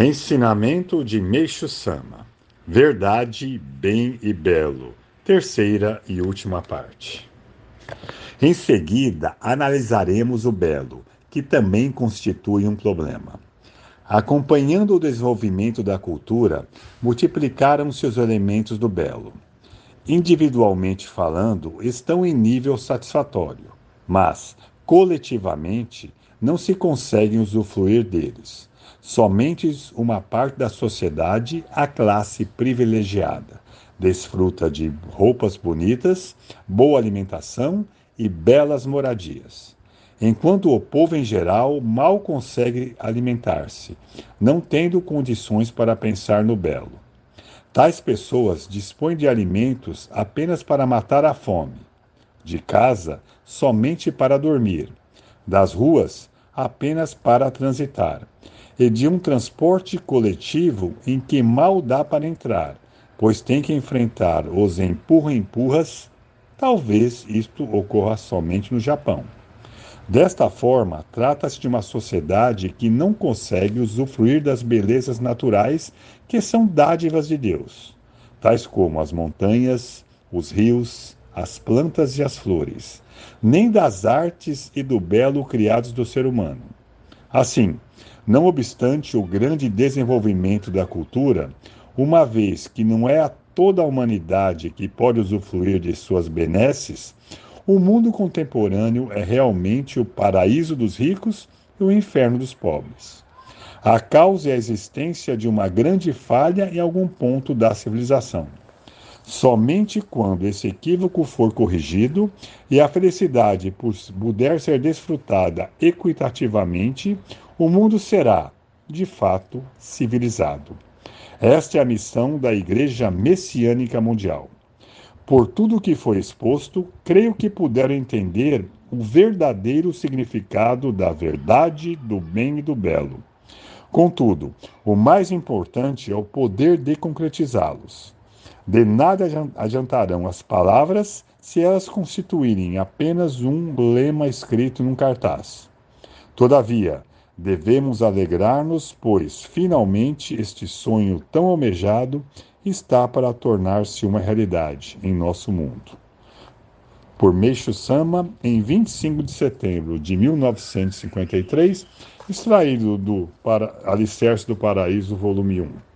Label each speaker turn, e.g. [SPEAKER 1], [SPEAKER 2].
[SPEAKER 1] Ensinamento de Meixo Sama: Verdade, Bem e Belo. Terceira e última parte. Em seguida, analisaremos o belo, que também constitui um problema. Acompanhando o desenvolvimento da cultura, multiplicaram-se os elementos do belo. Individualmente falando, estão em nível satisfatório, mas, coletivamente, não se conseguem usufruir deles Somente uma parte da sociedade, a classe privilegiada, desfruta de roupas bonitas, boa alimentação e belas moradias. Enquanto o povo em geral mal consegue alimentar-se, não tendo condições para pensar no belo. Tais pessoas dispõem de alimentos apenas para matar a fome, de casa somente para dormir, das ruas apenas para transitar e de um transporte coletivo em que mal dá para entrar, pois tem que enfrentar os empurra-empurras. Talvez isto ocorra somente no Japão. Desta forma, trata-se de uma sociedade que não consegue usufruir das belezas naturais que são dádivas de Deus, tais como as montanhas, os rios, as plantas e as flores, nem das artes e do belo criados do ser humano. Assim, não obstante o grande desenvolvimento da cultura, uma vez que não é a toda a humanidade que pode usufruir de suas benesses, o mundo contemporâneo é realmente o paraíso dos ricos e o inferno dos pobres. A causa é a existência de uma grande falha em algum ponto da civilização. Somente quando esse equívoco for corrigido e a felicidade puder ser desfrutada equitativamente, o mundo será, de fato, civilizado. Esta é a missão da Igreja Messiânica Mundial. Por tudo o que foi exposto, creio que puderam entender o verdadeiro significado da verdade, do bem e do belo. Contudo, o mais importante é o poder de concretizá-los. De nada adiantarão as palavras se elas constituírem apenas um lema escrito num cartaz. Todavia, Devemos alegrar-nos, pois finalmente este sonho tão almejado está para tornar-se uma realidade em nosso mundo. Por Meixo Sama, em 25 de setembro de 1953, extraído do Alicerce do Paraíso, volume 1.